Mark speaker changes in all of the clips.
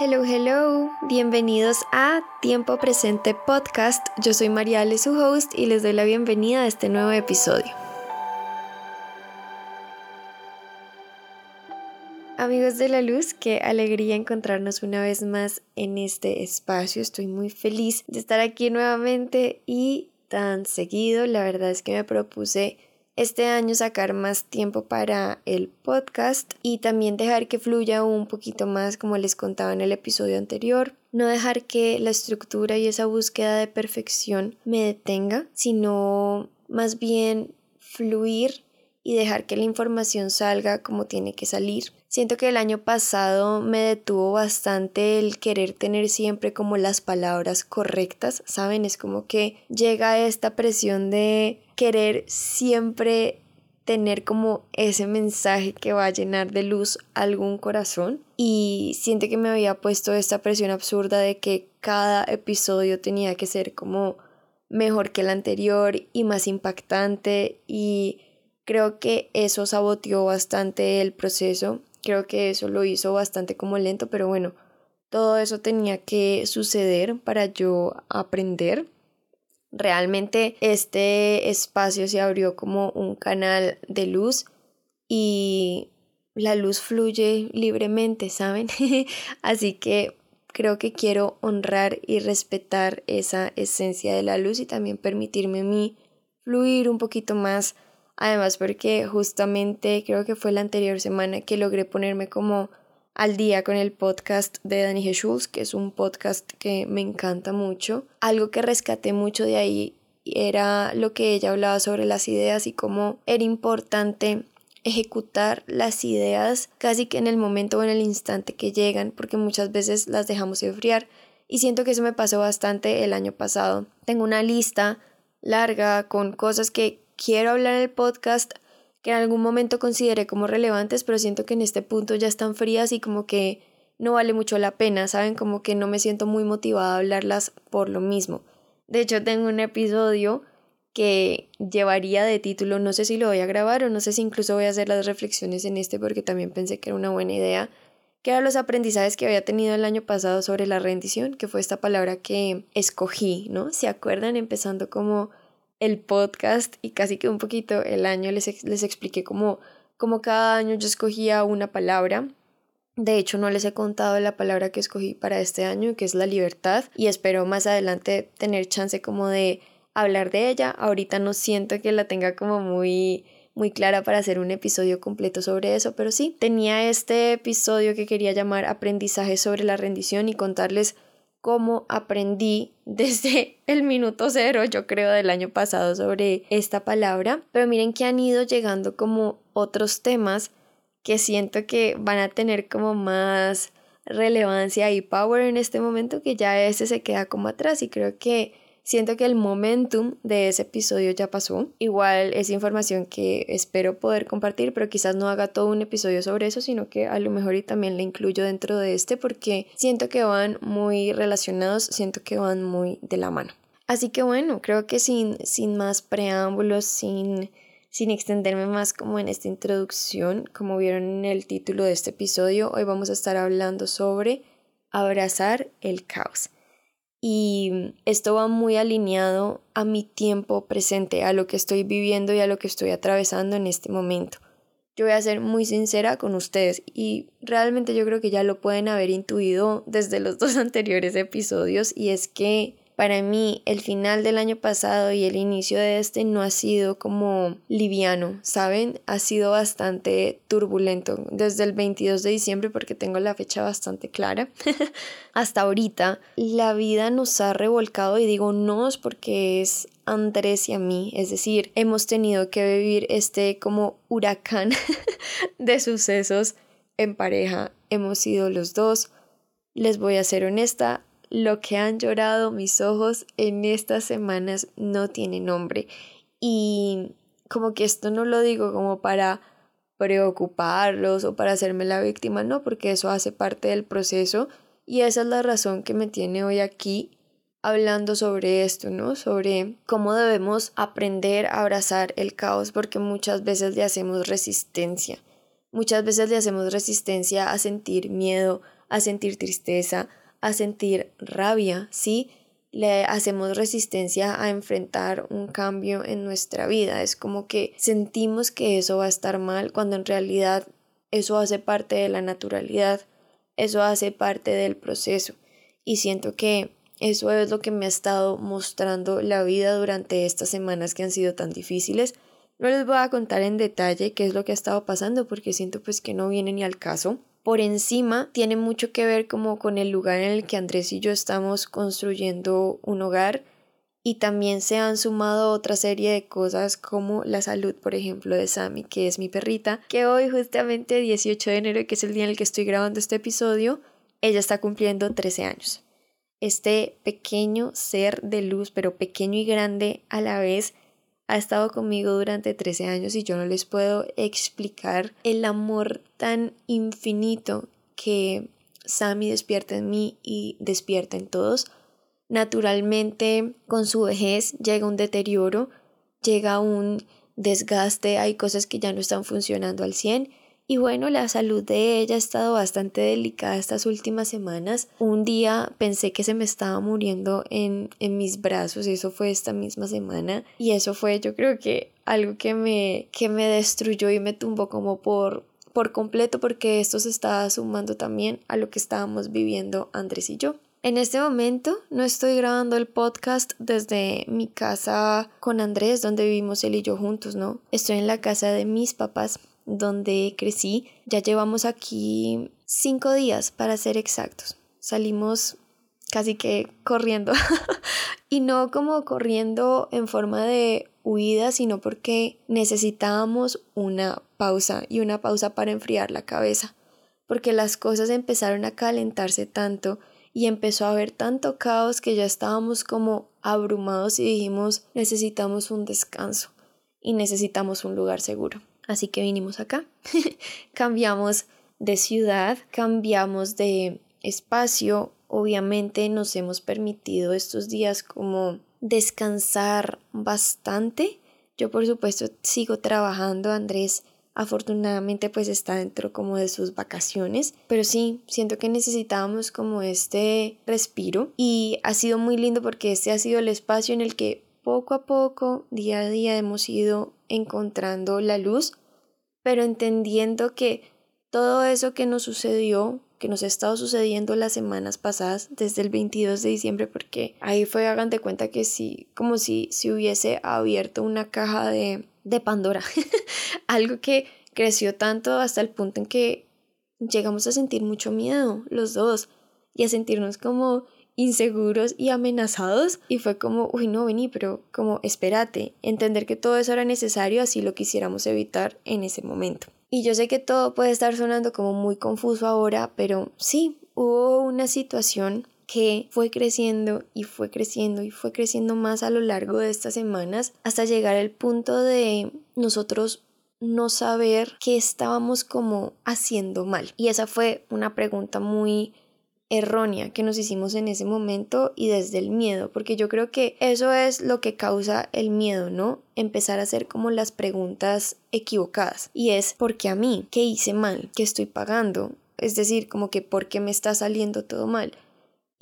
Speaker 1: Hello, hello, bienvenidos a Tiempo Presente Podcast. Yo soy Mariale, su host, y les doy la bienvenida a este nuevo episodio. Amigos de la luz, qué alegría encontrarnos una vez más en este espacio. Estoy muy feliz de estar aquí nuevamente y tan seguido. La verdad es que me propuse este año sacar más tiempo para el podcast y también dejar que fluya un poquito más como les contaba en el episodio anterior. No dejar que la estructura y esa búsqueda de perfección me detenga, sino más bien fluir y dejar que la información salga como tiene que salir. Siento que el año pasado me detuvo bastante el querer tener siempre como las palabras correctas, ¿saben? Es como que llega esta presión de querer siempre tener como ese mensaje que va a llenar de luz algún corazón. Y siento que me había puesto esta presión absurda de que cada episodio tenía que ser como mejor que el anterior y más impactante. Y Creo que eso saboteó bastante el proceso, creo que eso lo hizo bastante como lento, pero bueno, todo eso tenía que suceder para yo aprender. Realmente este espacio se abrió como un canal de luz y la luz fluye libremente, ¿saben? Así que creo que quiero honrar y respetar esa esencia de la luz y también permitirme a mí fluir un poquito más Además porque justamente creo que fue la anterior semana que logré ponerme como al día con el podcast de Dani Schulz, que es un podcast que me encanta mucho. Algo que rescaté mucho de ahí era lo que ella hablaba sobre las ideas y cómo era importante ejecutar las ideas casi que en el momento o en el instante que llegan, porque muchas veces las dejamos enfriar y siento que eso me pasó bastante el año pasado. Tengo una lista larga con cosas que quiero hablar en el podcast que en algún momento consideré como relevantes, pero siento que en este punto ya están frías y como que no vale mucho la pena, ¿saben? Como que no me siento muy motivada a hablarlas por lo mismo. De hecho, tengo un episodio que llevaría de título, no sé si lo voy a grabar o no sé si incluso voy a hacer las reflexiones en este porque también pensé que era una buena idea, que eran los aprendizajes que había tenido el año pasado sobre la rendición, que fue esta palabra que escogí, ¿no? ¿Se acuerdan? Empezando como el podcast y casi que un poquito el año les, les expliqué cómo, cómo cada año yo escogía una palabra. De hecho, no les he contado la palabra que escogí para este año, que es la libertad, y espero más adelante tener chance como de hablar de ella. Ahorita no siento que la tenga como muy muy clara para hacer un episodio completo sobre eso, pero sí, tenía este episodio que quería llamar aprendizaje sobre la rendición y contarles cómo aprendí desde el minuto cero, yo creo, del año pasado sobre esta palabra. Pero miren que han ido llegando como otros temas que siento que van a tener como más relevancia y power en este momento que ya ese se queda como atrás y creo que Siento que el momentum de ese episodio ya pasó. Igual es información que espero poder compartir, pero quizás no haga todo un episodio sobre eso, sino que a lo mejor y también la incluyo dentro de este porque siento que van muy relacionados, siento que van muy de la mano. Así que bueno, creo que sin, sin más preámbulos, sin, sin extenderme más como en esta introducción, como vieron en el título de este episodio, hoy vamos a estar hablando sobre abrazar el caos y esto va muy alineado a mi tiempo presente, a lo que estoy viviendo y a lo que estoy atravesando en este momento. Yo voy a ser muy sincera con ustedes y realmente yo creo que ya lo pueden haber intuido desde los dos anteriores episodios y es que para mí el final del año pasado y el inicio de este no ha sido como liviano, ¿saben? Ha sido bastante turbulento desde el 22 de diciembre porque tengo la fecha bastante clara. Hasta ahorita la vida nos ha revolcado y digo nos porque es Andrés y a mí, es decir, hemos tenido que vivir este como huracán de sucesos en pareja, hemos sido los dos. Les voy a ser honesta, lo que han llorado mis ojos en estas semanas no tiene nombre. Y como que esto no lo digo como para preocuparlos o para hacerme la víctima, no, porque eso hace parte del proceso y esa es la razón que me tiene hoy aquí hablando sobre esto, ¿no? Sobre cómo debemos aprender a abrazar el caos porque muchas veces le hacemos resistencia. Muchas veces le hacemos resistencia a sentir miedo, a sentir tristeza, a sentir rabia, ¿sí? Le hacemos resistencia a enfrentar un cambio en nuestra vida. Es como que sentimos que eso va a estar mal cuando en realidad eso hace parte de la naturalidad, eso hace parte del proceso. Y siento que eso es lo que me ha estado mostrando la vida durante estas semanas que han sido tan difíciles. No les voy a contar en detalle qué es lo que ha estado pasando porque siento pues que no viene ni al caso. Por encima tiene mucho que ver como con el lugar en el que Andrés y yo estamos construyendo un hogar y también se han sumado otra serie de cosas como la salud, por ejemplo, de Sammy, que es mi perrita, que hoy justamente 18 de enero, que es el día en el que estoy grabando este episodio, ella está cumpliendo 13 años. Este pequeño ser de luz, pero pequeño y grande a la vez, ha estado conmigo durante 13 años y yo no les puedo explicar el amor tan infinito que Sammy despierta en mí y despierta en todos. Naturalmente, con su vejez llega un deterioro, llega un desgaste, hay cosas que ya no están funcionando al 100 y bueno, la salud de ella ha estado bastante delicada estas últimas semanas. Un día pensé que se me estaba muriendo en, en mis brazos, eso fue esta misma semana. Y eso fue yo creo que algo que me, que me destruyó y me tumbó como por, por completo porque esto se estaba sumando también a lo que estábamos viviendo Andrés y yo. En este momento no estoy grabando el podcast desde mi casa con Andrés, donde vivimos él y yo juntos, ¿no? Estoy en la casa de mis papás, donde crecí. Ya llevamos aquí cinco días, para ser exactos. Salimos casi que corriendo. y no como corriendo en forma de huida, sino porque necesitábamos una pausa y una pausa para enfriar la cabeza. Porque las cosas empezaron a calentarse tanto y empezó a haber tanto caos que ya estábamos como abrumados y dijimos necesitamos un descanso y necesitamos un lugar seguro. Así que vinimos acá, cambiamos de ciudad, cambiamos de espacio, obviamente nos hemos permitido estos días como descansar bastante. Yo por supuesto sigo trabajando, Andrés afortunadamente pues está dentro como de sus vacaciones. Pero sí siento que necesitábamos como este respiro. Y ha sido muy lindo porque este ha sido el espacio en el que poco a poco día a día hemos ido encontrando la luz pero entendiendo que todo eso que nos sucedió que nos ha estado sucediendo las semanas pasadas desde el 22 de diciembre porque ahí fue hagan de cuenta que sí como si se hubiese abierto una caja de de Pandora. Algo que creció tanto hasta el punto en que llegamos a sentir mucho miedo los dos y a sentirnos como inseguros y amenazados y fue como, uy no vení, pero como espérate, entender que todo eso era necesario así lo quisiéramos evitar en ese momento. Y yo sé que todo puede estar sonando como muy confuso ahora, pero sí, hubo una situación que fue creciendo y fue creciendo y fue creciendo más a lo largo de estas semanas hasta llegar al punto de nosotros no saber qué estábamos como haciendo mal. Y esa fue una pregunta muy errónea que nos hicimos en ese momento y desde el miedo, porque yo creo que eso es lo que causa el miedo, ¿no? Empezar a hacer como las preguntas equivocadas. Y es, ¿por qué a mí? ¿Qué hice mal? ¿Qué estoy pagando? Es decir, como que, ¿por qué me está saliendo todo mal?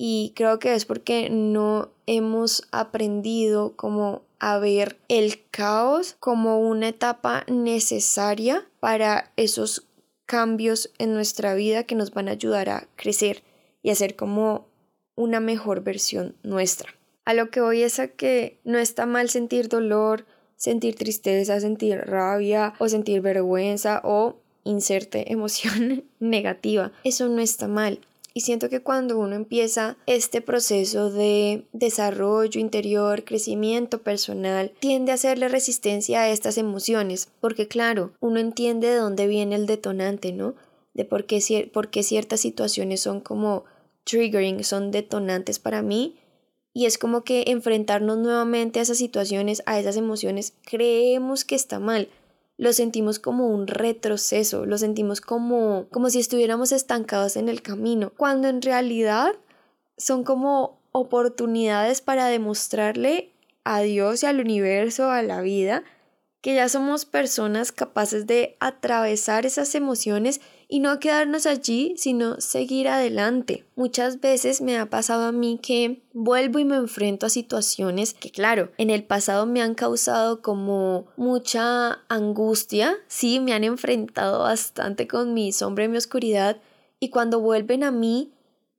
Speaker 1: y creo que es porque no hemos aprendido como a ver el caos como una etapa necesaria para esos cambios en nuestra vida que nos van a ayudar a crecer y a ser como una mejor versión nuestra. A lo que voy es a que no está mal sentir dolor, sentir tristeza, sentir rabia o sentir vergüenza o inserte emoción negativa. Eso no está mal. Y siento que cuando uno empieza este proceso de desarrollo interior, crecimiento personal, tiende a hacerle resistencia a estas emociones, porque claro, uno entiende de dónde viene el detonante, ¿no? De por qué, por qué ciertas situaciones son como triggering, son detonantes para mí. Y es como que enfrentarnos nuevamente a esas situaciones, a esas emociones, creemos que está mal, lo sentimos como un retroceso, lo sentimos como, como si estuviéramos estancados en el camino, cuando en realidad son como oportunidades para demostrarle a Dios y al universo, a la vida, que ya somos personas capaces de atravesar esas emociones y no quedarnos allí, sino seguir adelante. Muchas veces me ha pasado a mí que vuelvo y me enfrento a situaciones que, claro, en el pasado me han causado como mucha angustia, sí, me han enfrentado bastante con mi sombra y mi oscuridad, y cuando vuelven a mí,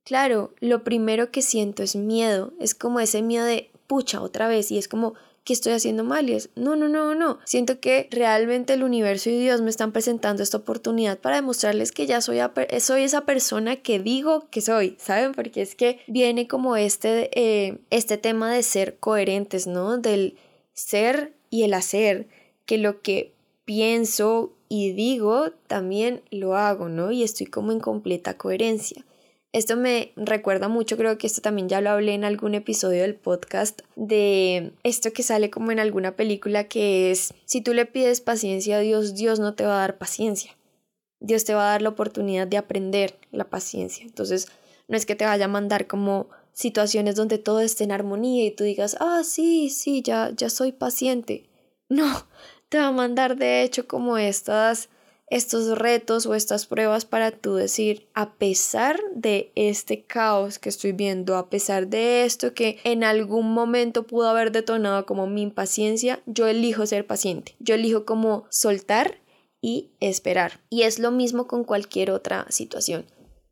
Speaker 1: claro, lo primero que siento es miedo, es como ese miedo de pucha otra vez, y es como que estoy haciendo mal y es, no, no, no, no. Siento que realmente el universo y Dios me están presentando esta oportunidad para demostrarles que ya soy, esa persona que digo que soy, ¿saben? Porque es que viene como este, eh, este tema de ser coherentes, ¿no? Del ser y el hacer, que lo que pienso y digo también lo hago, ¿no? Y estoy como en completa coherencia. Esto me recuerda mucho, creo que esto también ya lo hablé en algún episodio del podcast, de esto que sale como en alguna película que es, si tú le pides paciencia a Dios, Dios no te va a dar paciencia. Dios te va a dar la oportunidad de aprender la paciencia. Entonces, no es que te vaya a mandar como situaciones donde todo esté en armonía y tú digas, ah, sí, sí, ya, ya soy paciente. No, te va a mandar de hecho como estas estos retos o estas pruebas para tú decir, a pesar de este caos que estoy viendo, a pesar de esto que en algún momento pudo haber detonado como mi impaciencia, yo elijo ser paciente, yo elijo como soltar y esperar. Y es lo mismo con cualquier otra situación.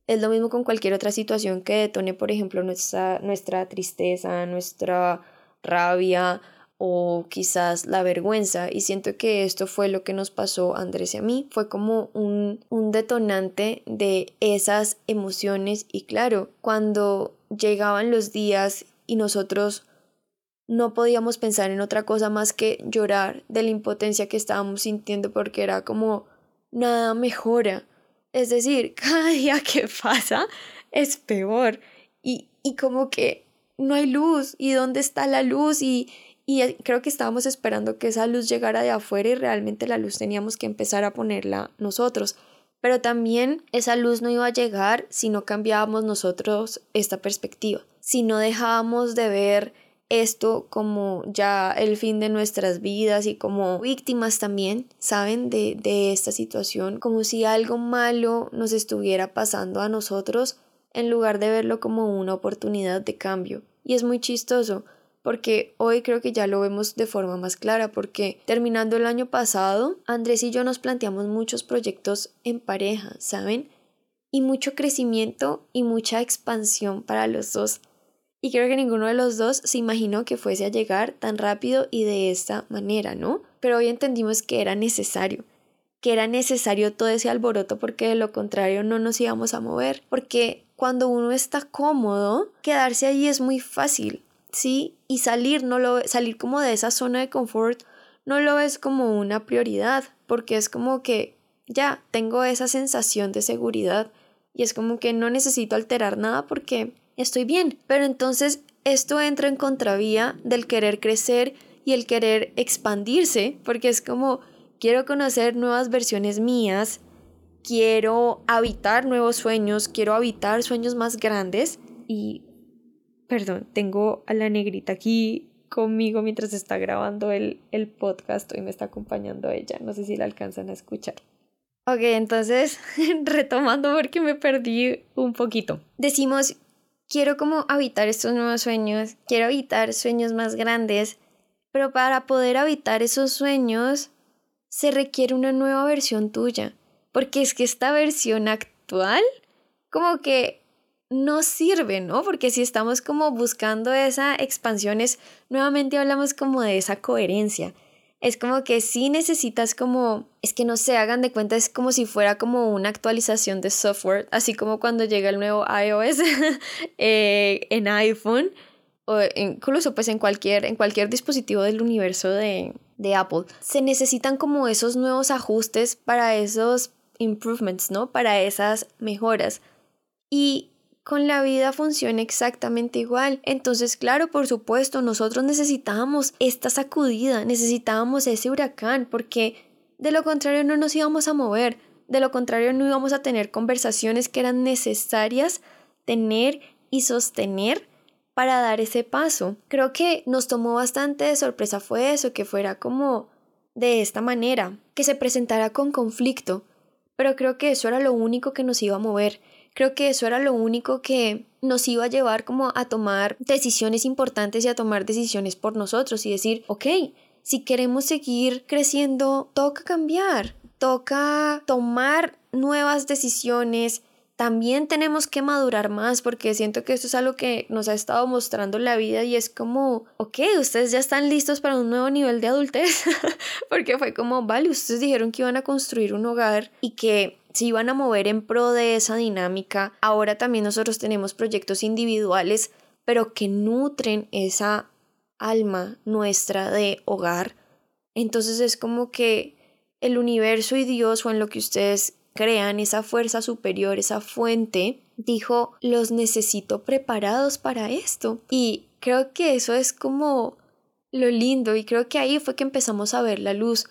Speaker 1: Es lo mismo con cualquier otra situación que detone, por ejemplo, nuestra, nuestra tristeza, nuestra rabia o quizás la vergüenza y siento que esto fue lo que nos pasó a Andrés y a mí. Fue como un, un detonante de esas emociones y claro cuando llegaban los días y nosotros no podíamos pensar en otra cosa más que llorar de la impotencia que estábamos sintiendo porque era como nada mejora. Es decir cada día que pasa es peor. Y, y como que no hay luz y dónde está la luz y y eh, creo que estábamos esperando que esa luz llegara de afuera y realmente la luz teníamos que empezar a ponerla nosotros. Pero también esa luz no iba a llegar si no cambiábamos nosotros esta perspectiva, si no dejábamos de ver esto como ya el fin de nuestras vidas y como víctimas también, ¿saben? De, de esta situación, como si algo malo nos estuviera pasando a nosotros en lugar de verlo como una oportunidad de cambio. Y es muy chistoso porque hoy creo que ya lo vemos de forma más clara, porque terminando el año pasado, Andrés y yo nos planteamos muchos proyectos en pareja, ¿saben? Y mucho crecimiento y mucha expansión para los dos. Y creo que ninguno de los dos se imaginó que fuese a llegar tan rápido y de esta manera, ¿no? Pero hoy entendimos que era necesario, que era necesario todo ese alboroto porque de lo contrario no nos íbamos a mover, porque cuando uno está cómodo, quedarse ahí es muy fácil, ¿sí? Y salir, no lo, salir como de esa zona de confort, no lo ves como una prioridad, porque es como que ya tengo esa sensación de seguridad y es como que no necesito alterar nada porque estoy bien. Pero entonces esto entra en contravía del querer crecer y el querer expandirse, porque es como quiero conocer nuevas versiones mías, quiero habitar nuevos sueños, quiero habitar sueños más grandes y Perdón, tengo a la negrita aquí conmigo mientras está grabando el, el podcast y me está acompañando ella. No sé si la alcanzan a escuchar. Ok, entonces, retomando porque me perdí un poquito. Decimos, quiero como habitar estos nuevos sueños, quiero habitar sueños más grandes, pero para poder habitar esos sueños se requiere una nueva versión tuya, porque es que esta versión actual como que no sirve, ¿no? Porque si estamos como buscando esa expansión, es, nuevamente hablamos como de esa coherencia. Es como que si necesitas como, es que no se hagan de cuenta, es como si fuera como una actualización de software, así como cuando llega el nuevo iOS eh, en iPhone o incluso pues en cualquier, en cualquier dispositivo del universo de, de Apple. Se necesitan como esos nuevos ajustes para esos improvements, ¿no? Para esas mejoras. Y con la vida funciona exactamente igual. Entonces, claro, por supuesto, nosotros necesitábamos esta sacudida, necesitábamos ese huracán, porque de lo contrario no nos íbamos a mover, de lo contrario no íbamos a tener conversaciones que eran necesarias tener y sostener para dar ese paso. Creo que nos tomó bastante de sorpresa fue eso, que fuera como de esta manera, que se presentara con conflicto, pero creo que eso era lo único que nos iba a mover, creo que eso era lo único que nos iba a llevar como a tomar decisiones importantes y a tomar decisiones por nosotros y decir, ok, si queremos seguir creciendo, toca cambiar, toca tomar nuevas decisiones, también tenemos que madurar más porque siento que esto es algo que nos ha estado mostrando la vida y es como, ok, ustedes ya están listos para un nuevo nivel de adultez porque fue como, vale, ustedes dijeron que iban a construir un hogar y que se iban a mover en pro de esa dinámica. Ahora también nosotros tenemos proyectos individuales, pero que nutren esa alma nuestra de hogar. Entonces es como que el universo y Dios o en lo que ustedes crean esa fuerza superior, esa fuente, dijo, los necesito preparados para esto. Y creo que eso es como lo lindo y creo que ahí fue que empezamos a ver la luz.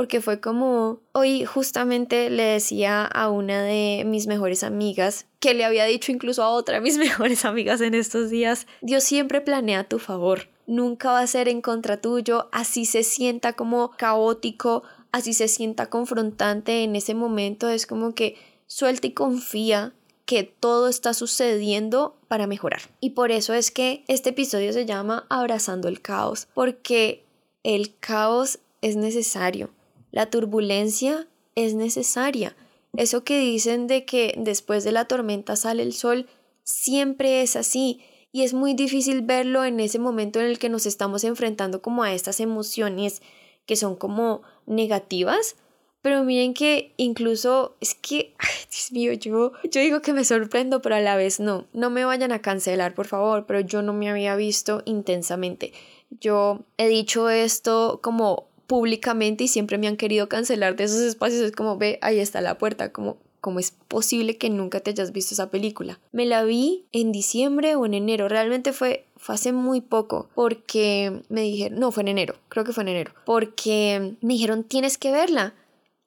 Speaker 1: Porque fue como, hoy justamente le decía a una de mis mejores amigas, que le había dicho incluso a otra de mis mejores amigas en estos días, Dios siempre planea a tu favor, nunca va a ser en contra tuyo, así se sienta como caótico, así se sienta confrontante en ese momento, es como que suelta y confía que todo está sucediendo para mejorar. Y por eso es que este episodio se llama Abrazando el caos, porque el caos es necesario, la turbulencia es necesaria. Eso que dicen de que después de la tormenta sale el sol, siempre es así. Y es muy difícil verlo en ese momento en el que nos estamos enfrentando como a estas emociones que son como negativas, pero miren que incluso es que, Dios mío, yo, yo digo que me sorprendo, pero a la vez no. No me vayan a cancelar, por favor, pero yo no me había visto intensamente. Yo he dicho esto como públicamente y siempre me han querido cancelar de esos espacios. Es como, ve, ahí está la puerta, como, ¿cómo es posible que nunca te hayas visto esa película? Me la vi en diciembre o en enero, realmente fue fue hace muy poco porque me dijeron, no, fue en enero, creo que fue en enero, porque me dijeron, tienes que verla.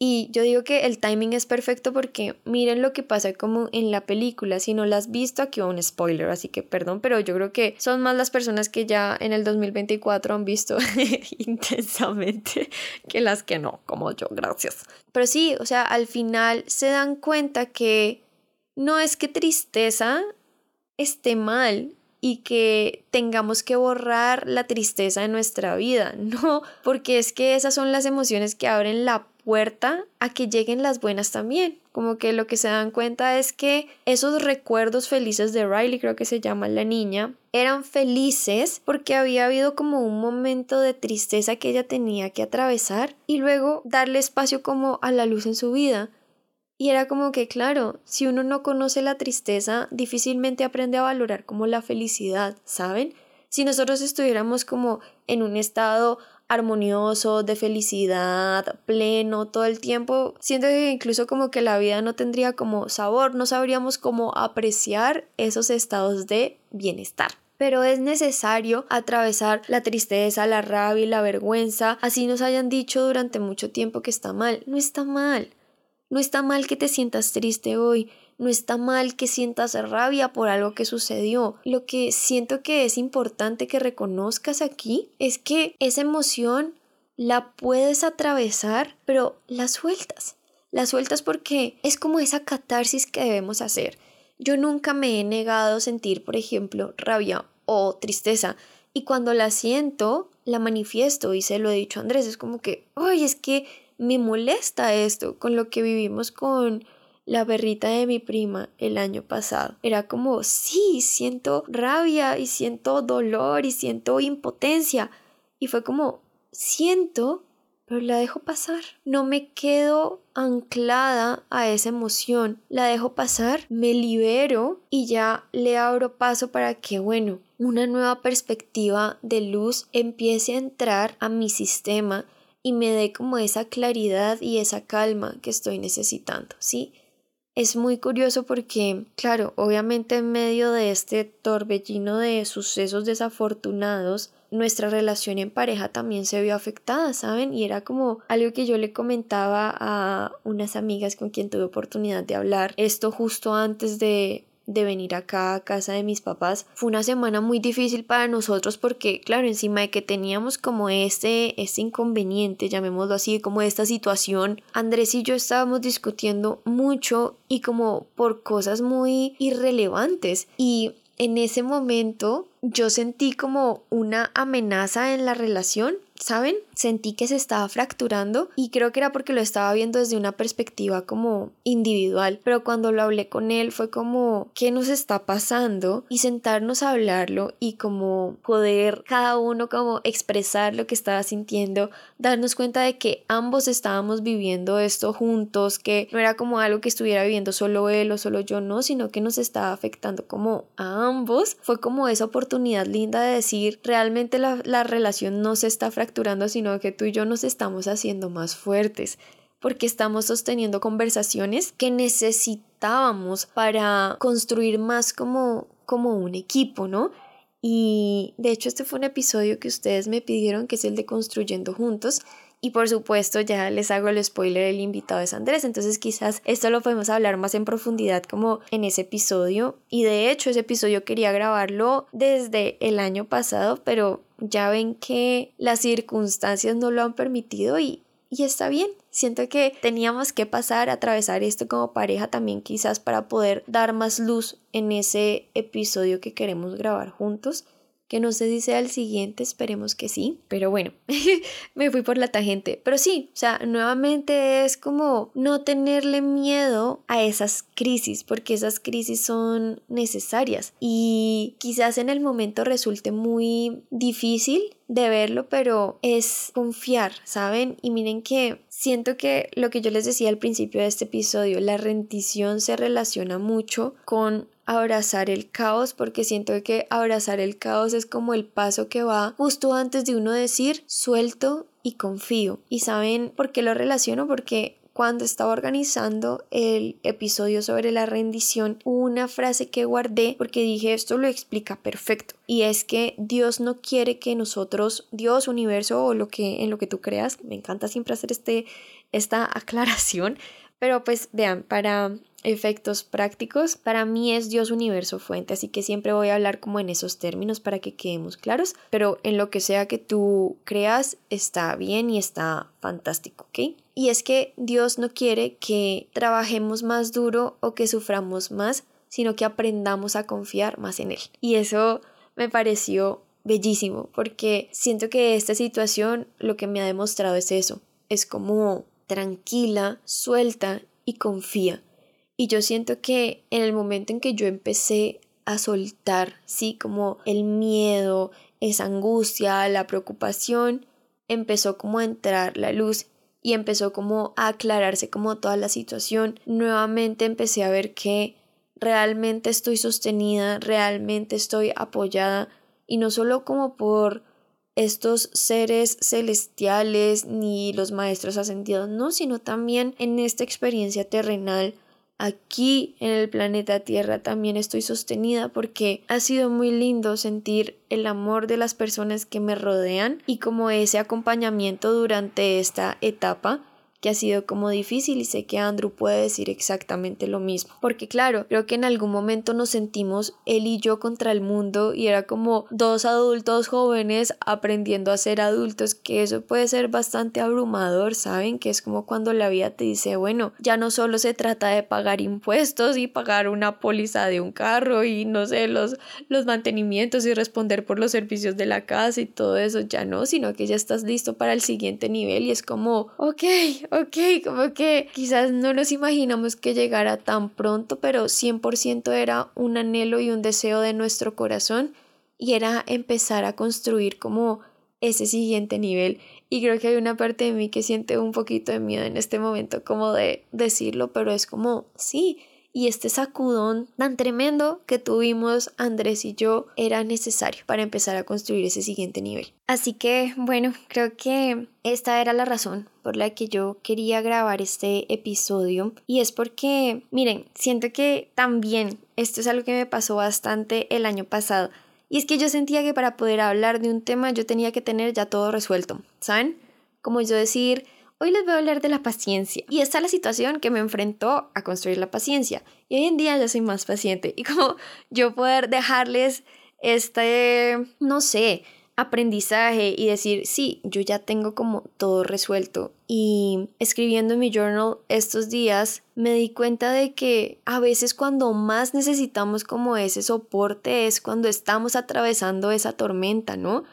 Speaker 1: Y yo digo que el timing es perfecto porque miren lo que pasa como en la película. Si no la has visto, aquí va un spoiler, así que perdón, pero yo creo que son más las personas que ya en el 2024 han visto intensamente que las que no, como yo, gracias. Pero sí, o sea, al final se dan cuenta que no es que tristeza esté mal, y que tengamos que borrar la tristeza de nuestra vida. No, porque es que esas son las emociones que abren la puerta a que lleguen las buenas también. Como que lo que se dan cuenta es que esos recuerdos felices de Riley, creo que se llama la niña, eran felices porque había habido como un momento de tristeza que ella tenía que atravesar y luego darle espacio como a la luz en su vida. Y era como que, claro, si uno no conoce la tristeza, difícilmente aprende a valorar como la felicidad, ¿saben? Si nosotros estuviéramos como en un estado armonioso, de felicidad, pleno todo el tiempo, siento que incluso como que la vida no tendría como sabor, no sabríamos cómo apreciar esos estados de bienestar pero es necesario atravesar la tristeza, la rabia la vergüenza, así nos hayan dicho durante mucho tiempo que está mal, no está mal. No está mal que te sientas triste hoy, no está mal que sientas rabia por algo que sucedió. Lo que siento que es importante que reconozcas aquí es que esa emoción la puedes atravesar, pero la sueltas. La sueltas porque es como esa catarsis que debemos hacer. Yo nunca me he negado a sentir, por ejemplo, rabia o tristeza. Y cuando la siento, la manifiesto y se lo he dicho a Andrés. Es como que, ay, es que me molesta esto con lo que vivimos con la berrita de mi prima el año pasado. Era como, sí, siento rabia y siento dolor y siento impotencia. Y fue como, siento, pero la dejo pasar. No me quedo anclada a esa emoción. La dejo pasar, me libero y ya le abro paso para que, bueno, una nueva perspectiva de luz empiece a entrar a mi sistema y me dé como esa claridad y esa calma que estoy necesitando, ¿sí? Es muy curioso porque, claro, obviamente en medio de este torbellino de sucesos desafortunados, nuestra relación en pareja también se vio afectada, ¿saben? Y era como algo que yo le comentaba a unas amigas con quien tuve oportunidad de hablar, esto justo antes de de venir acá a casa de mis papás. Fue una semana muy difícil para nosotros porque claro encima de que teníamos como este este inconveniente llamémoslo así como esta situación Andrés y yo estábamos discutiendo mucho y como por cosas muy irrelevantes. Y en ese momento yo sentí como una amenaza en la relación ¿saben? Sentí que se estaba fracturando y creo que era porque lo estaba viendo desde una perspectiva como individual, pero cuando lo hablé con él fue como, ¿qué nos está pasando? Y sentarnos a hablarlo y como poder cada uno como expresar lo que estaba sintiendo, darnos cuenta de que ambos estábamos viviendo esto juntos, que no era como algo que estuviera viviendo solo él o solo yo, no, sino que nos estaba afectando como a ambos. Fue como esa oportunidad linda de decir, realmente la, la relación no se está fracturando sino que tú y yo nos estamos haciendo más fuertes porque estamos sosteniendo conversaciones que necesitábamos para construir más como, como un equipo, ¿no? Y de hecho este fue un episodio que ustedes me pidieron, que es el de Construyendo Juntos. Y por supuesto ya les hago el spoiler, el invitado es Andrés, entonces quizás esto lo podemos hablar más en profundidad como en ese episodio. Y de hecho ese episodio quería grabarlo desde el año pasado, pero ya ven que las circunstancias no lo han permitido y, y está bien. Siento que teníamos que pasar, a atravesar esto como pareja también quizás para poder dar más luz en ese episodio que queremos grabar juntos que no sé si sea el siguiente, esperemos que sí, pero bueno, me fui por la tangente, pero sí, o sea, nuevamente es como no tenerle miedo a esas crisis, porque esas crisis son necesarias y quizás en el momento resulte muy difícil de verlo, pero es confiar, ¿saben? Y miren que siento que lo que yo les decía al principio de este episodio, la rendición se relaciona mucho con abrazar el caos porque siento que abrazar el caos es como el paso que va justo antes de uno decir suelto y confío. ¿Y saben por qué lo relaciono? Porque cuando estaba organizando el episodio sobre la rendición, una frase que guardé porque dije esto lo explica perfecto y es que Dios no quiere que nosotros, Dios, universo o lo que en lo que tú creas, me encanta siempre hacer este esta aclaración, pero pues vean, para efectos prácticos, para mí es Dios universo fuente, así que siempre voy a hablar como en esos términos para que quedemos claros, pero en lo que sea que tú creas está bien y está fantástico, ¿ok? Y es que Dios no quiere que trabajemos más duro o que suframos más, sino que aprendamos a confiar más en Él. Y eso me pareció bellísimo, porque siento que esta situación lo que me ha demostrado es eso, es como tranquila, suelta y confía y yo siento que en el momento en que yo empecé a soltar, sí, como el miedo, esa angustia, la preocupación, empezó como a entrar la luz y empezó como a aclararse como toda la situación. Nuevamente empecé a ver que realmente estoy sostenida, realmente estoy apoyada y no solo como por estos seres celestiales ni los maestros ascendidos, no, sino también en esta experiencia terrenal aquí en el planeta Tierra también estoy sostenida porque ha sido muy lindo sentir el amor de las personas que me rodean y como ese acompañamiento durante esta etapa que ha sido como difícil y sé que Andrew puede decir exactamente lo mismo. Porque claro, creo que en algún momento nos sentimos él y yo contra el mundo y era como dos adultos jóvenes aprendiendo a ser adultos, que eso puede ser bastante abrumador, ¿saben? Que es como cuando la vida te dice, bueno, ya no solo se trata de pagar impuestos y pagar una póliza de un carro y no sé, los, los mantenimientos y responder por los servicios de la casa y todo eso, ya no, sino que ya estás listo para el siguiente nivel y es como, ok, ok, como que quizás no nos imaginamos que llegara tan pronto, pero 100% era un anhelo y un deseo de nuestro corazón y era empezar a construir como ese siguiente nivel. Y creo que hay una parte de mí que siente un poquito de miedo en este momento como de decirlo, pero es como, sí, y este sacudón tan tremendo que tuvimos Andrés y yo era necesario para empezar a construir ese siguiente nivel. Así que bueno, creo que esta era la razón por la que yo quería grabar este episodio y es porque, miren, siento que también esto es algo que me pasó bastante el año pasado y es que yo sentía que para poder hablar de un tema yo tenía que tener ya todo resuelto, ¿saben? Como yo decir, Hoy les voy a hablar de la paciencia. Y esta es la situación que me enfrentó a construir la paciencia. Y hoy en día ya soy más paciente. Y como yo poder dejarles este, no sé, aprendizaje y decir, sí, yo ya tengo como todo resuelto. Y escribiendo en mi journal estos días me di cuenta de que a veces cuando más necesitamos como ese soporte es cuando estamos atravesando esa tormenta, ¿no?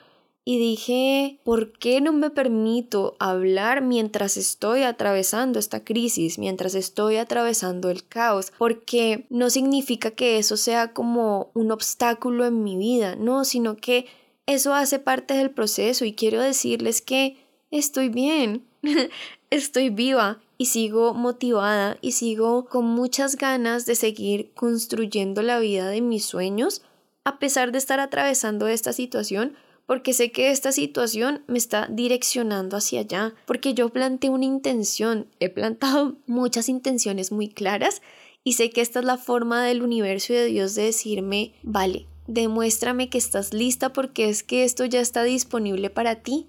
Speaker 1: Y dije, ¿por qué no me permito hablar mientras estoy atravesando esta crisis, mientras estoy atravesando el caos? Porque no significa que eso sea como un obstáculo en mi vida, no, sino que eso hace parte del proceso y quiero decirles que estoy bien, estoy viva y sigo motivada y sigo con muchas ganas de seguir construyendo la vida de mis sueños a pesar de estar atravesando esta situación porque sé que esta situación me está direccionando hacia allá, porque yo planteé una intención, he plantado muchas intenciones muy claras y sé que esta es la forma del universo y de Dios de decirme, vale, demuéstrame que estás lista porque es que esto ya está disponible para ti,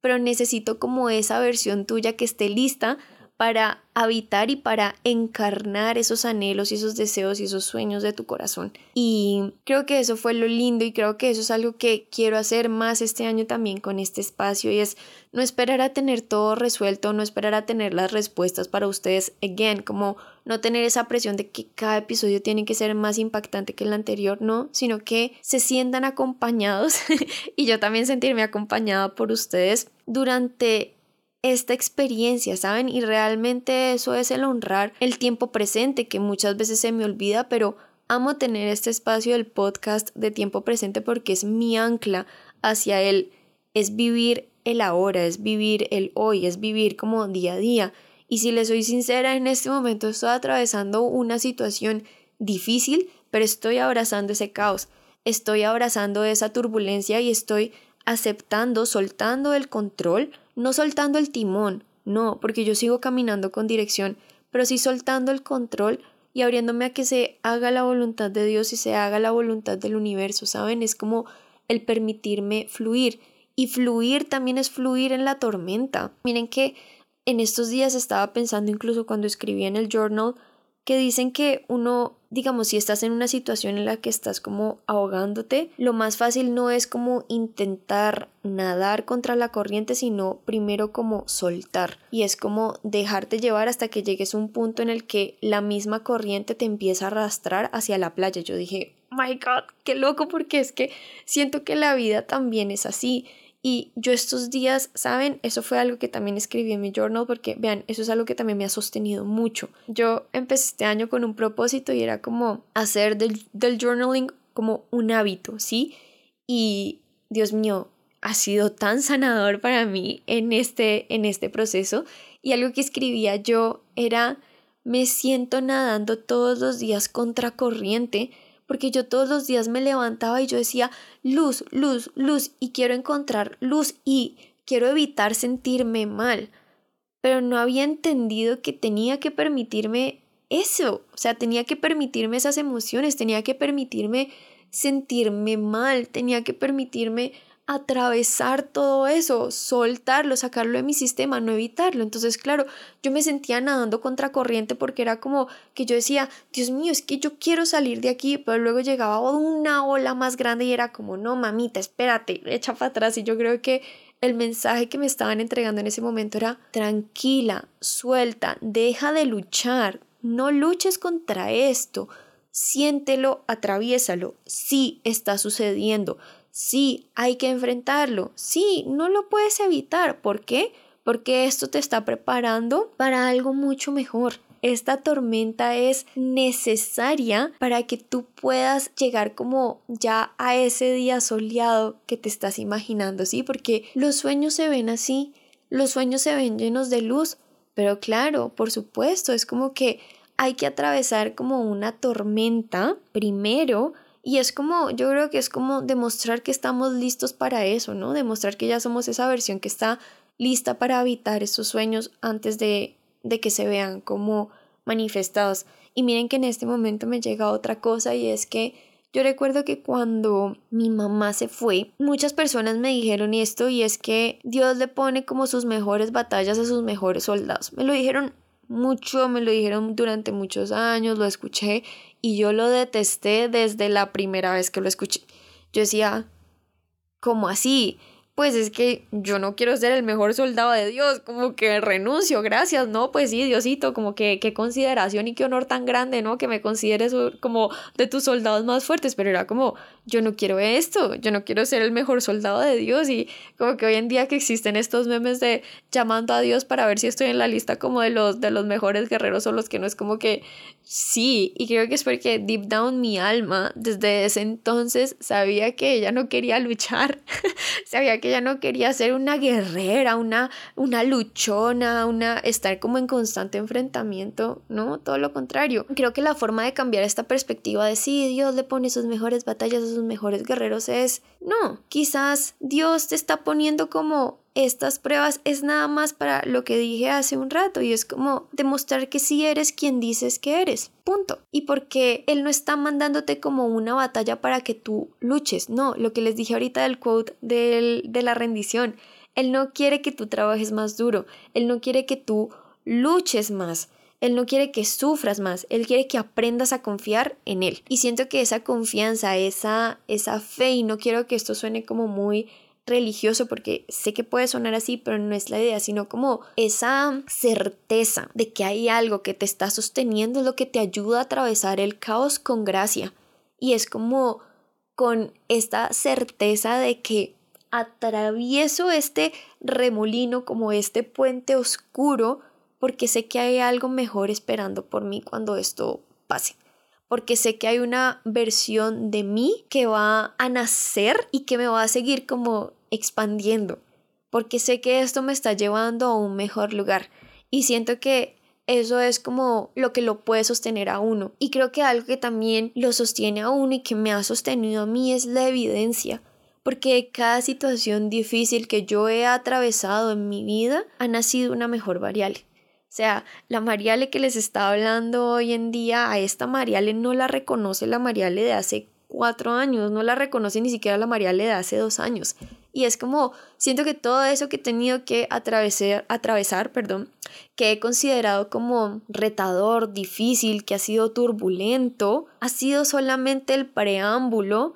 Speaker 1: pero necesito como esa versión tuya que esté lista para habitar y para encarnar esos anhelos y esos deseos y esos sueños de tu corazón. Y creo que eso fue lo lindo y creo que eso es algo que quiero hacer más este año también con este espacio y es no esperar a tener todo resuelto, no esperar a tener las respuestas para ustedes, again, como no tener esa presión de que cada episodio tiene que ser más impactante que el anterior, no, sino que se sientan acompañados y yo también sentirme acompañada por ustedes durante esta experiencia, ¿saben? Y realmente eso es el honrar el tiempo presente, que muchas veces se me olvida, pero amo tener este espacio del podcast de tiempo presente porque es mi ancla hacia él, es vivir el ahora, es vivir el hoy, es vivir como día a día. Y si le soy sincera, en este momento estoy atravesando una situación difícil, pero estoy abrazando ese caos, estoy abrazando esa turbulencia y estoy aceptando, soltando el control no soltando el timón, no, porque yo sigo caminando con dirección, pero sí soltando el control y abriéndome a que se haga la voluntad de Dios y se haga la voluntad del universo, ¿saben? Es como el permitirme fluir. Y fluir también es fluir en la tormenta. Miren que en estos días estaba pensando incluso cuando escribí en el journal que dicen que uno, digamos, si estás en una situación en la que estás como ahogándote, lo más fácil no es como intentar nadar contra la corriente, sino primero como soltar. Y es como dejarte llevar hasta que llegues a un punto en el que la misma corriente te empieza a arrastrar hacia la playa. Yo dije, my god, qué loco porque es que siento que la vida también es así y yo estos días, ¿saben? Eso fue algo que también escribí en mi journal porque, vean, eso es algo que también me ha sostenido mucho. Yo empecé este año con un propósito y era como hacer del, del journaling como un hábito, ¿sí? Y, Dios mío, ha sido tan sanador para mí en este, en este proceso. Y algo que escribía yo era, me siento nadando todos los días contra corriente porque yo todos los días me levantaba y yo decía, luz, luz, luz, y quiero encontrar luz y quiero evitar sentirme mal. Pero no había entendido que tenía que permitirme eso, o sea, tenía que permitirme esas emociones, tenía que permitirme sentirme mal, tenía que permitirme atravesar todo eso, soltarlo, sacarlo de mi sistema, no evitarlo. Entonces, claro, yo me sentía nadando contra corriente porque era como que yo decía, Dios mío, es que yo quiero salir de aquí, pero luego llegaba una ola más grande y era como, no, mamita, espérate, echa para atrás. Y yo creo que el mensaje que me estaban entregando en ese momento era, tranquila, suelta, deja de luchar, no luches contra esto. Siéntelo, atraviésalo. Sí está sucediendo Sí, hay que enfrentarlo. Sí, no lo puedes evitar. ¿Por qué? Porque esto te está preparando para algo mucho mejor. Esta tormenta es necesaria para que tú puedas llegar como ya a ese día soleado que te estás imaginando, ¿sí? Porque los sueños se ven así, los sueños se ven llenos de luz, pero claro, por supuesto, es como que hay que atravesar como una tormenta primero y es como, yo creo que es como demostrar que estamos listos para eso, ¿no? Demostrar que ya somos esa versión que está lista para habitar esos sueños antes de, de que se vean como manifestados. Y miren que en este momento me llega otra cosa y es que Yo recuerdo que cuando mi mamá se fue, muchas personas me dijeron esto y es que Dios le pone como sus mejores batallas a sus mejores soldados. Me lo dijeron mucho, me lo dijeron durante muchos años, lo escuché y yo lo detesté desde la primera vez que lo escuché. Yo decía, ¿cómo así? Pues es que yo no quiero ser el mejor soldado de Dios, como que renuncio, gracias, ¿no? Pues sí, Diosito, como que qué consideración y qué honor tan grande, ¿no? Que me consideres como de tus soldados más fuertes, pero era como, yo no quiero esto, yo no quiero ser el mejor soldado de Dios y como que hoy en día que existen estos memes de llamando a Dios para ver si estoy en la lista como de los, de los mejores guerreros o los que no es como que sí, y creo que es porque deep down mi alma desde ese entonces sabía que ella no quería luchar, sabía que ella no quería ser una guerrera, una, una luchona, una, estar como en constante enfrentamiento, ¿no? Todo lo contrario. Creo que la forma de cambiar esta perspectiva de sí, Dios le pone sus mejores batallas a sus mejores guerreros es, no, quizás Dios te está poniendo como estas pruebas es nada más para lo que dije hace un rato y es como demostrar que sí eres quien dices que eres. Punto. Y porque Él no está mandándote como una batalla para que tú luches. No, lo que les dije ahorita del quote del, de la rendición. Él no quiere que tú trabajes más duro. Él no quiere que tú luches más. Él no quiere que sufras más, Él quiere que aprendas a confiar en Él. Y siento que esa confianza, esa, esa fe, y no quiero que esto suene como muy religioso porque sé que puede sonar así, pero no es la idea, sino como esa certeza de que hay algo que te está sosteniendo es lo que te ayuda a atravesar el caos con gracia. Y es como con esta certeza de que atravieso este remolino como este puente oscuro porque sé que hay algo mejor esperando por mí cuando esto pase porque sé que hay una versión de mí que va a nacer y que me va a seguir como expandiendo, porque sé que esto me está llevando a un mejor lugar y siento que eso es como lo que lo puede sostener a uno. Y creo que algo que también lo sostiene a uno y que me ha sostenido a mí es la evidencia. Porque cada situación difícil que yo he atravesado en mi vida ha nacido una mejor variable. O sea, la Mariale que les está hablando hoy en día, a esta Mariale no la reconoce la Mariale de hace cuatro años, no la reconoce ni siquiera la Mariale de hace dos años. Y es como, siento que todo eso que he tenido que atravesar, atravesar, perdón, que he considerado como retador, difícil, que ha sido turbulento, ha sido solamente el preámbulo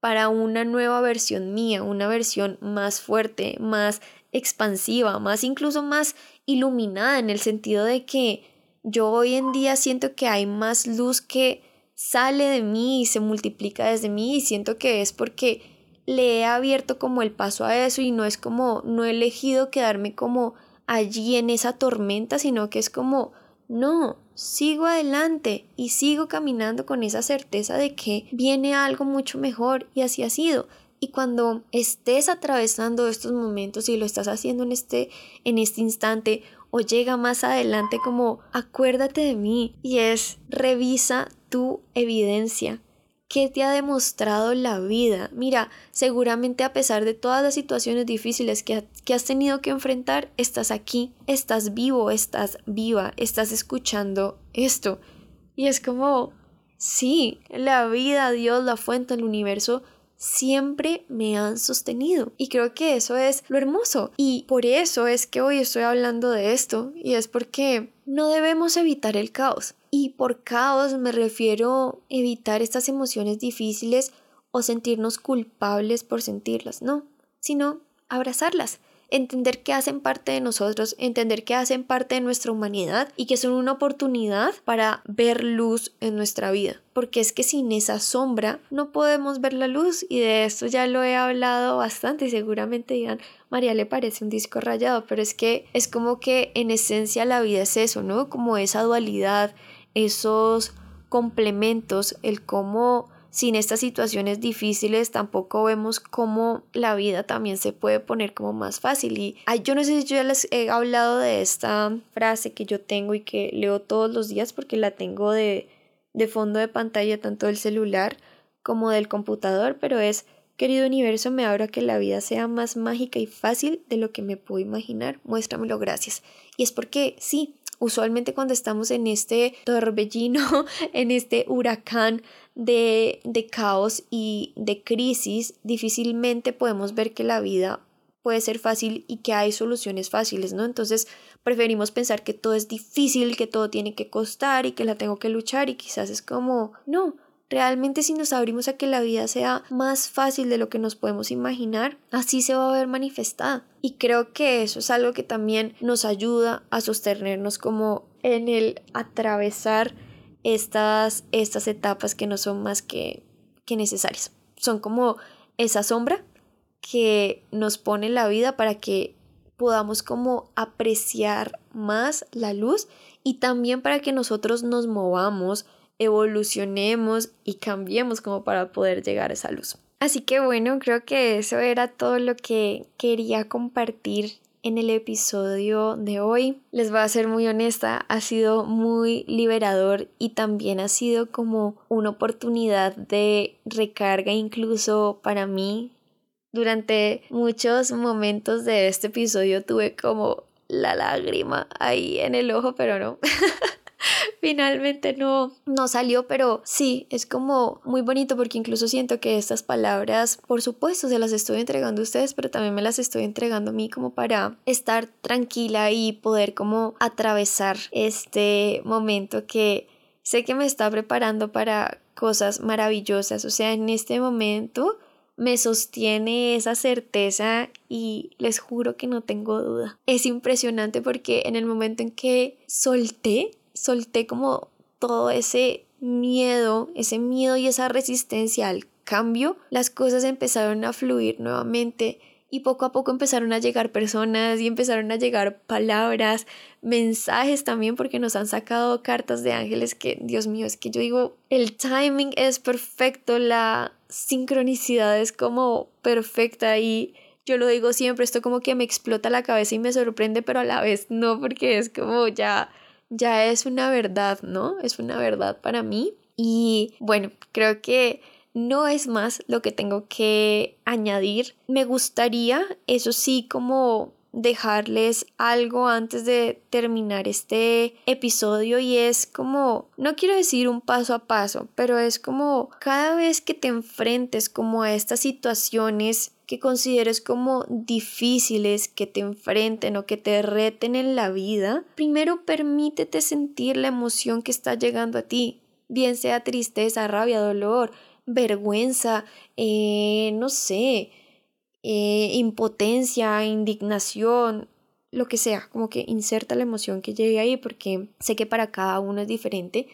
Speaker 1: para una nueva versión mía, una versión más fuerte, más expansiva, más incluso más iluminada en el sentido de que yo hoy en día siento que hay más luz que sale de mí y se multiplica desde mí y siento que es porque le he abierto como el paso a eso y no es como no he elegido quedarme como allí en esa tormenta, sino que es como no, sigo adelante y sigo caminando con esa certeza de que viene algo mucho mejor y así ha sido. Y cuando estés atravesando estos momentos y lo estás haciendo en este, en este instante o llega más adelante como acuérdate de mí y es revisa tu evidencia. ¿Qué te ha demostrado la vida? Mira, seguramente a pesar de todas las situaciones difíciles que, que, has tenido que enfrentar, estás aquí, estás vivo, estás viva, estás escuchando esto. Y es como, sí, la vida, Dios, la fuente, el universo siempre me han sostenido. Y creo que eso es lo hermoso. Y por eso es que hoy estoy hablando de esto. Y es porque no debemos evitar el caos. Y por caos me refiero evitar estas emociones difíciles o sentirnos culpables por sentirlas, no, sino abrazarlas entender que hacen parte de nosotros, entender que hacen parte de nuestra humanidad y que son una oportunidad para ver luz en nuestra vida. Porque es que sin esa sombra no podemos ver la luz y de esto ya lo he hablado bastante y seguramente digan, María le parece un disco rayado, pero es que es como que en esencia la vida es eso, ¿no? Como esa dualidad, esos complementos, el cómo sin estas situaciones difíciles tampoco vemos cómo la vida también se puede poner como más fácil. Y yo no sé si yo ya les he hablado de esta frase que yo tengo y que leo todos los días porque la tengo de, de fondo de pantalla tanto del celular como del computador, pero es Querido universo, me abro a que la vida sea más mágica y fácil de lo que me puedo imaginar. Muéstramelo, gracias. Y es porque sí, usualmente cuando estamos en este torbellino, en este huracán de, de caos y de crisis, difícilmente podemos ver que la vida puede ser fácil y que hay soluciones fáciles, ¿no? Entonces preferimos pensar que todo es difícil, que todo tiene que costar y que la tengo que luchar y quizás es como, no, realmente si nos abrimos a que la vida sea más fácil de lo que nos podemos imaginar, así se va a ver manifestada. Y creo que eso es algo que también nos ayuda a sostenernos como en el atravesar estas, estas etapas que no son más que, que necesarias. Son como esa sombra que nos pone la vida para que podamos como apreciar más la luz y también para que nosotros nos movamos, evolucionemos y cambiemos como para poder llegar a esa luz. Así que bueno, creo que eso era todo lo que quería compartir en el episodio de hoy. Les voy a ser muy honesta, ha sido muy liberador y también ha sido como una oportunidad de recarga incluso para mí durante muchos momentos de este episodio tuve como la lágrima ahí en el ojo, pero no. Finalmente no, no salió, pero sí, es como muy bonito porque incluso siento que estas palabras, por supuesto, se las estoy entregando a ustedes, pero también me las estoy entregando a mí como para estar tranquila y poder como atravesar este momento que sé que me está preparando para cosas maravillosas. O sea, en este momento me sostiene esa certeza y les juro que no tengo duda. Es impresionante porque en el momento en que solté, solté como todo ese miedo, ese miedo y esa resistencia al cambio, las cosas empezaron a fluir nuevamente y poco a poco empezaron a llegar personas y empezaron a llegar palabras, mensajes también porque nos han sacado cartas de ángeles que, Dios mío, es que yo digo, el timing es perfecto, la sincronicidad es como perfecta y yo lo digo siempre, esto como que me explota la cabeza y me sorprende, pero a la vez no, porque es como ya, ya es una verdad, ¿no? Es una verdad para mí. Y bueno, creo que no es más lo que tengo que añadir. Me gustaría, eso sí, como dejarles algo antes de terminar este episodio y es como, no quiero decir un paso a paso, pero es como cada vez que te enfrentes como a estas situaciones que consideres como difíciles que te enfrenten o que te reten en la vida, primero permítete sentir la emoción que está llegando a ti, bien sea tristeza, rabia, dolor, vergüenza, eh, no sé, eh, impotencia, indignación, lo que sea, como que inserta la emoción que llegue ahí porque sé que para cada uno es diferente,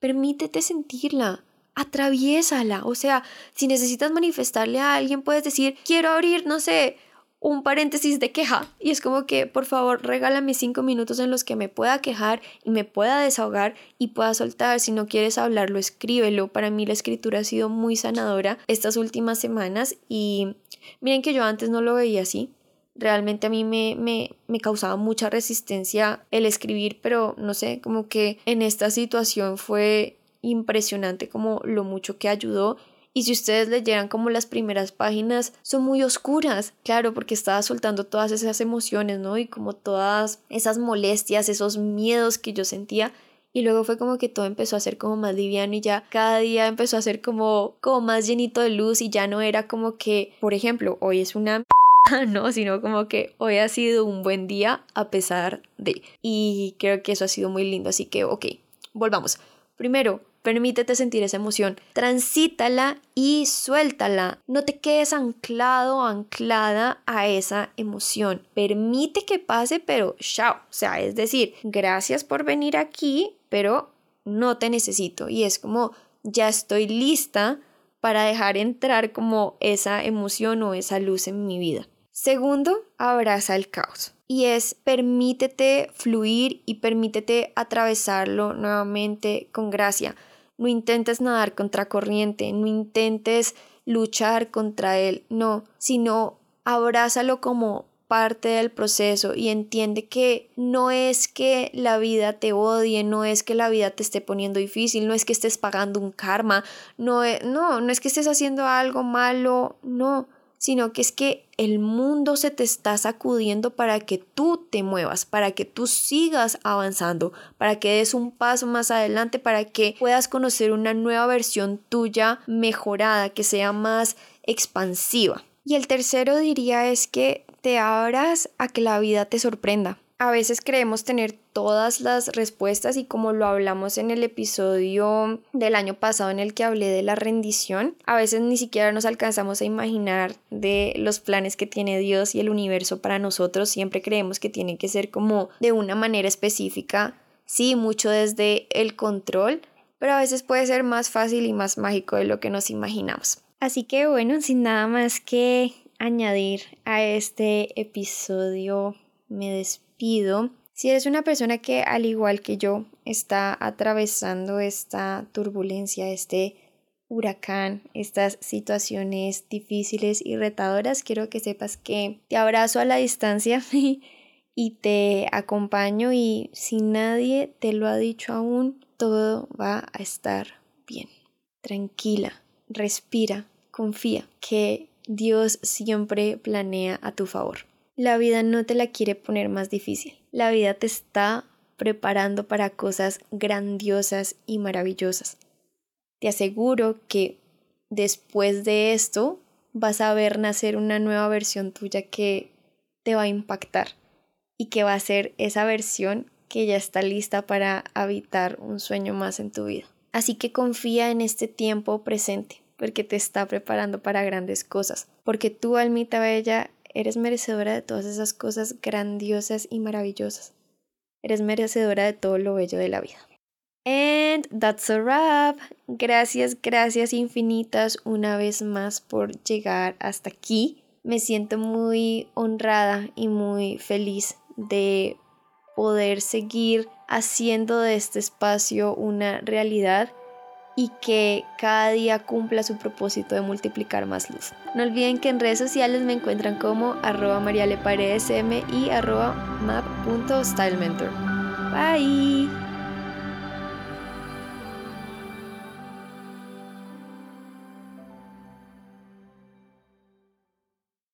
Speaker 1: permítete sentirla, atraviésala, o sea, si necesitas manifestarle a alguien puedes decir, quiero abrir, no sé, un paréntesis de queja y es como que por favor regálame cinco minutos en los que me pueda quejar y me pueda desahogar y pueda soltar. Si no quieres hablarlo escríbelo para mí la escritura ha sido muy sanadora estas últimas semanas y miren que yo antes no lo veía así. Realmente a mí me, me, me causaba mucha resistencia el escribir pero no sé como que en esta situación fue impresionante como lo mucho que ayudó y si ustedes leyeran como las primeras páginas, son muy oscuras, claro, porque estaba soltando todas esas emociones, ¿no? Y como todas esas molestias, esos miedos que yo sentía. Y luego fue como que todo empezó a ser como más liviano y ya cada día empezó a ser como, como más llenito de luz y ya no era como que, por ejemplo, hoy es una no, sino como que hoy ha sido un buen día a pesar de. Y creo que eso ha sido muy lindo, así que ok, volvamos. Primero, Permítete sentir esa emoción, transítala y suéltala. No te quedes anclado anclada a esa emoción. Permite que pase, pero chao. O sea, es decir, gracias por venir aquí, pero no te necesito. Y es como, ya estoy lista para dejar entrar como esa emoción o esa luz en mi vida. Segundo, abraza el caos. Y es permítete fluir y permítete atravesarlo nuevamente con gracia. No intentes nadar contra corriente, no intentes luchar contra él, no, sino abrázalo como parte del proceso y entiende que no es que la vida te odie, no es que la vida te esté poniendo difícil, no es que estés pagando un karma, no, es, no, no es que estés haciendo algo malo, no, sino que es que el mundo se te está sacudiendo para que tú te muevas, para que tú sigas avanzando, para que des un paso más adelante, para que puedas conocer una nueva versión tuya mejorada, que sea más expansiva. Y el tercero diría es que te abras a que la vida te sorprenda. A veces creemos tener todas las respuestas y como lo hablamos en el episodio del año pasado en el que hablé de la rendición, a veces ni siquiera nos alcanzamos a imaginar de los planes que tiene Dios y el universo para nosotros. Siempre creemos que tiene que ser como de una manera específica, sí, mucho desde el control, pero a veces puede ser más fácil y más mágico de lo que nos imaginamos. Así que bueno, sin nada más que añadir a este episodio, me despido si eres una persona que al igual que yo está atravesando esta turbulencia, este huracán, estas situaciones difíciles y retadoras, quiero que sepas que te abrazo a la distancia y te acompaño y si nadie te lo ha dicho aún, todo va a estar bien. Tranquila, respira, confía que Dios siempre planea a tu favor. La vida no te la quiere poner más difícil. La vida te está preparando para cosas grandiosas y maravillosas. Te aseguro que después de esto vas a ver nacer una nueva versión tuya que te va a impactar y que va a ser esa versión que ya está lista para habitar un sueño más en tu vida. Así que confía en este tiempo presente, porque te está preparando para grandes cosas, porque tú, almita bella, Eres merecedora de todas esas cosas grandiosas y maravillosas. Eres merecedora de todo lo bello de la vida. And that's a wrap. Gracias, gracias infinitas una vez más por llegar hasta aquí. Me siento muy honrada y muy feliz de poder seguir haciendo de este espacio una realidad y que cada día cumpla su propósito de multiplicar más luz. No olviden que en redes sociales me encuentran como arroba marialeparedesm y arroba map.stylementor. Bye.